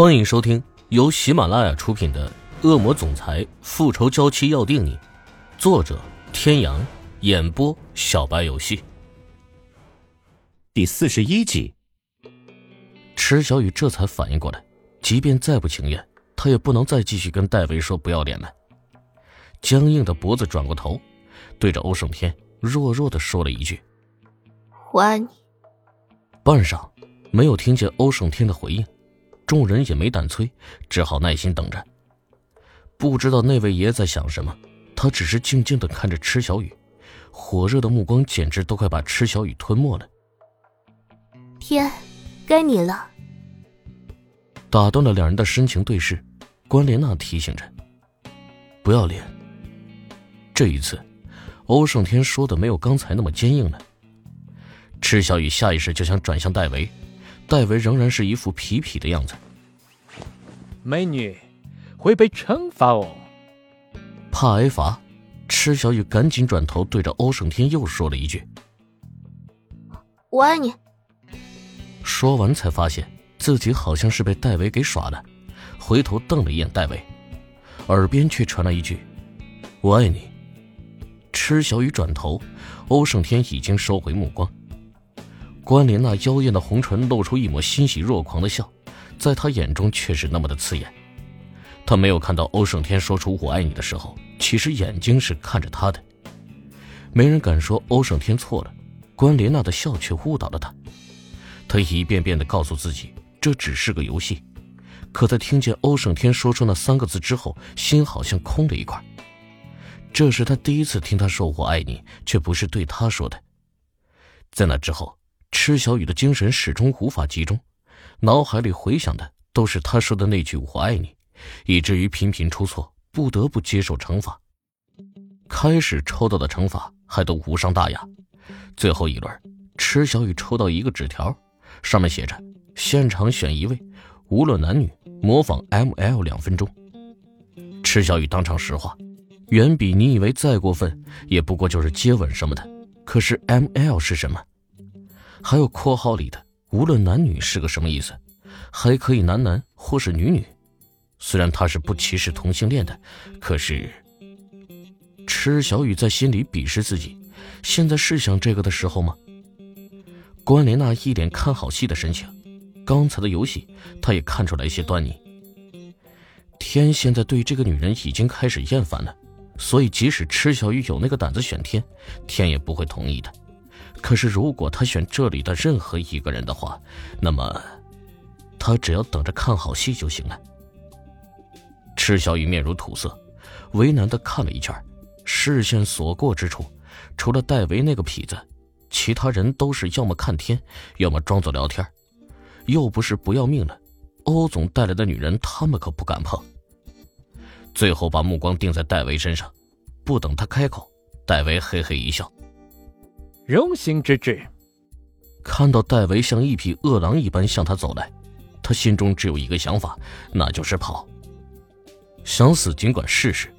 欢迎收听由喜马拉雅出品的《恶魔总裁复仇娇妻要定你》，作者：天阳，演播：小白游戏。第四十一集，池小雨这才反应过来，即便再不情愿，他也不能再继续跟戴维说不要脸了。僵硬的脖子转过头，对着欧胜天弱弱的说了一句：“我爱你。”半晌，没有听见欧胜天的回应。众人也没胆催，只好耐心等着。不知道那位爷在想什么，他只是静静的看着池小雨，火热的目光简直都快把池小雨吞没了。天，该你了。打断了两人的深情对视，关莲娜提醒着：“不要脸。”这一次，欧胜天说的没有刚才那么坚硬了。池小雨下意识就想转向戴维。戴维仍然是一副痞痞的样子。美女，会被惩罚哦。怕挨罚，池小雨赶紧转头对着欧胜天又说了一句：“我爱你。”说完才发现自己好像是被戴维给耍了，回头瞪了一眼戴维，耳边却传来一句：“我爱你。”池小雨转头，欧胜天已经收回目光。关莲那妖艳的红唇露出一抹欣喜若狂的笑，在他眼中却是那么的刺眼。他没有看到欧胜天说出“我爱你”的时候，其实眼睛是看着他的。没人敢说欧胜天错了，关莲娜的笑却误导了他。他一遍遍的告诉自己这只是个游戏，可在听见欧胜天说出那三个字之后，心好像空了一块。这是他第一次听他说“我爱你”，却不是对他说的。在那之后。池小雨的精神始终无法集中，脑海里回想的都是他说的那句“我爱你”，以至于频频出错，不得不接受惩罚。开始抽到的惩罚还都无伤大雅，最后一轮，池小雨抽到一个纸条，上面写着：“现场选一位，无论男女，模仿 M L 两分钟。”池小雨当场石化，远比你以为再过分，也不过就是接吻什么的。可是 M L 是什么？还有括号里的“无论男女”是个什么意思？还可以男男或是女女。虽然他是不歧视同性恋的，可是池小雨在心里鄙视自己。现在是想这个的时候吗？关莲娜一脸看好戏的神情，刚才的游戏她也看出来一些端倪。天现在对这个女人已经开始厌烦了，所以即使池小雨有那个胆子选天，天也不会同意的。可是，如果他选这里的任何一个人的话，那么他只要等着看好戏就行了。池小雨面如土色，为难的看了一圈，视线所过之处，除了戴维那个痞子，其他人都是要么看天，要么装作聊天。又不是不要命了，欧总带来的女人，他们可不敢碰。最后把目光定在戴维身上，不等他开口，戴维嘿嘿一笑。荣幸之至。看到戴维像一匹饿狼一般向他走来，他心中只有一个想法，那就是跑。想死尽管试试。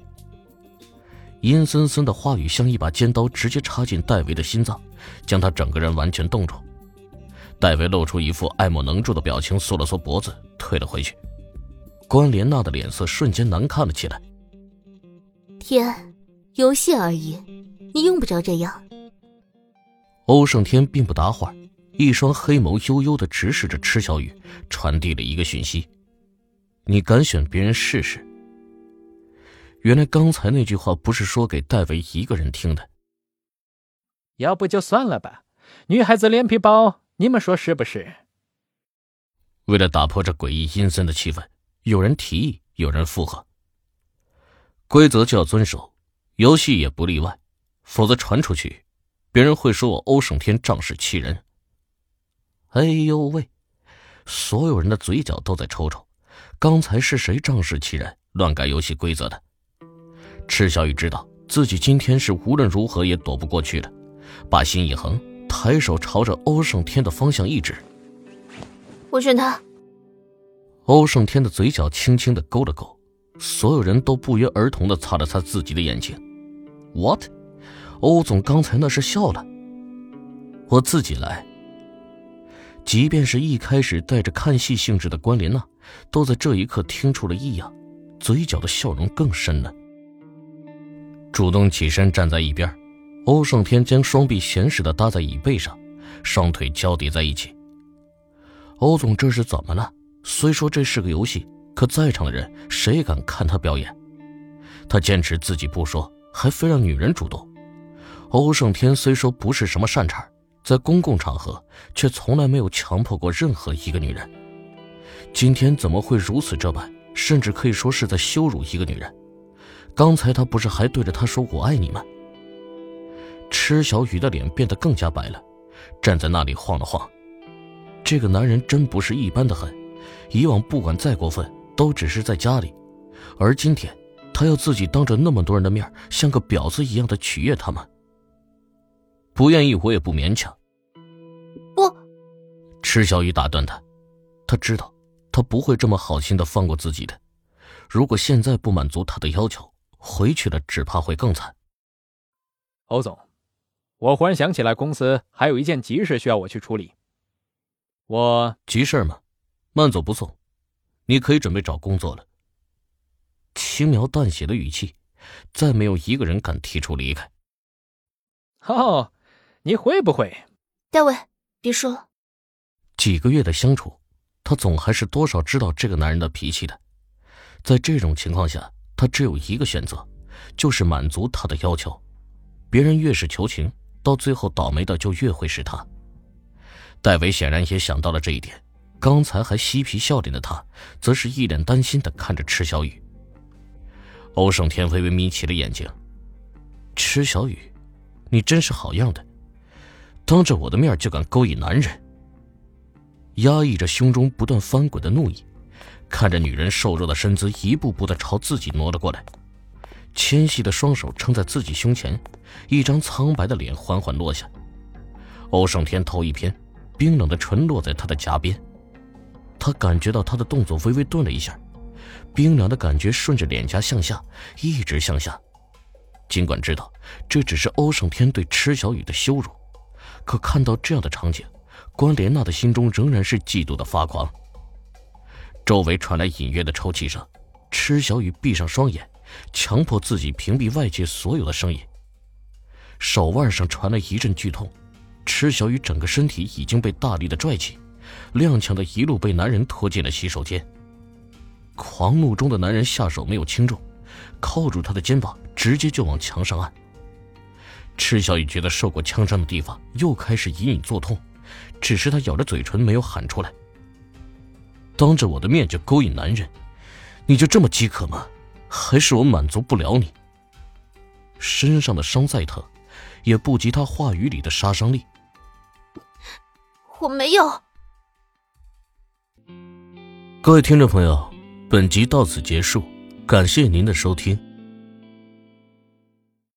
阴森森的话语像一把尖刀，直接插进戴维的心脏，将他整个人完全冻住。戴维露出一副爱莫能助的表情，缩了缩脖子，退了回去。关莲娜的脸色瞬间难看了起来。天，游戏而已，你用不着这样。欧胜天并不答话，一双黑眸悠悠的直视着池小雨，传递了一个讯息：“你敢选别人试试？”原来刚才那句话不是说给戴维一个人听的。要不就算了吧，女孩子脸皮薄，你们说是不是？为了打破这诡异阴森的气氛，有人提议，有人附和。规则就要遵守，游戏也不例外，否则传出去。别人会说我欧胜天仗势欺人。哎呦喂！所有人的嘴角都在抽抽。刚才是谁仗势欺人、乱改游戏规则的？赤小雨知道自己今天是无论如何也躲不过去的，把心一横，抬手朝着欧胜天的方向一指：“我选他。”欧胜天的嘴角轻轻的勾了勾，所有人都不约而同的擦了擦自己的眼睛。What？欧总刚才那是笑了。我自己来。即便是一开始带着看戏性质的关莲娜，都在这一刻听出了异样，嘴角的笑容更深了。主动起身站在一边，欧胜天将双臂闲适的搭在椅背上，双腿交叠在一起。欧总这是怎么了？虽说这是个游戏，可在场的人谁敢看他表演？他坚持自己不说，还非让女人主动。欧胜天虽说不是什么善茬，在公共场合却从来没有强迫过任何一个女人。今天怎么会如此这般？甚至可以说是在羞辱一个女人。刚才他不是还对着他说“我爱你”吗？池小雨的脸变得更加白了，站在那里晃了晃。这个男人真不是一般的狠，以往不管再过分，都只是在家里，而今天，他要自己当着那么多人的面，像个婊子一样的取悦他吗？不愿意，我也不勉强。不，池小雨打断他，他知道，他不会这么好心的放过自己的。如果现在不满足他的要求，回去了，只怕会更惨。欧总，我忽然想起来，公司还有一件急事需要我去处理。我急事吗？慢走不送，你可以准备找工作了。轻描淡写的语气，再没有一个人敢提出离开。哦，你会不会？戴维，别说。几个月的相处，他总还是多少知道这个男人的脾气的。在这种情况下。他只有一个选择，就是满足他的要求。别人越是求情，到最后倒霉的就越会是他。戴维显然也想到了这一点，刚才还嬉皮笑脸的他，则是一脸担心的看着池小雨。欧胜天微微眯起了眼睛：“池小雨，你真是好样的，当着我的面就敢勾引男人。”压抑着胸中不断翻滚的怒意。看着女人瘦弱的身姿一步步的朝自己挪了过来，纤细的双手撑在自己胸前，一张苍白的脸缓缓落下。欧胜天头一偏，冰冷的唇落在他的颊边，他感觉到他的动作微微顿了一下，冰凉的感觉顺着脸颊向下，一直向下。尽管知道这只是欧胜天对池小雨的羞辱，可看到这样的场景，关莲娜的心中仍然是嫉妒的发狂。周围传来隐约的抽泣声，池小雨闭上双眼，强迫自己屏蔽外界所有的声音。手腕上传来一阵剧痛，池小雨整个身体已经被大力的拽起，踉跄的一路被男人拖进了洗手间。狂怒中的男人下手没有轻重，扣住他的肩膀，直接就往墙上按。池小雨觉得受过枪伤的地方又开始隐隐作痛，只是他咬着嘴唇没有喊出来。当着我的面就勾引男人，你就这么饥渴吗？还是我满足不了你？身上的伤再疼，也不及他话语里的杀伤力。我没有。各位听众朋友，本集到此结束，感谢您的收听。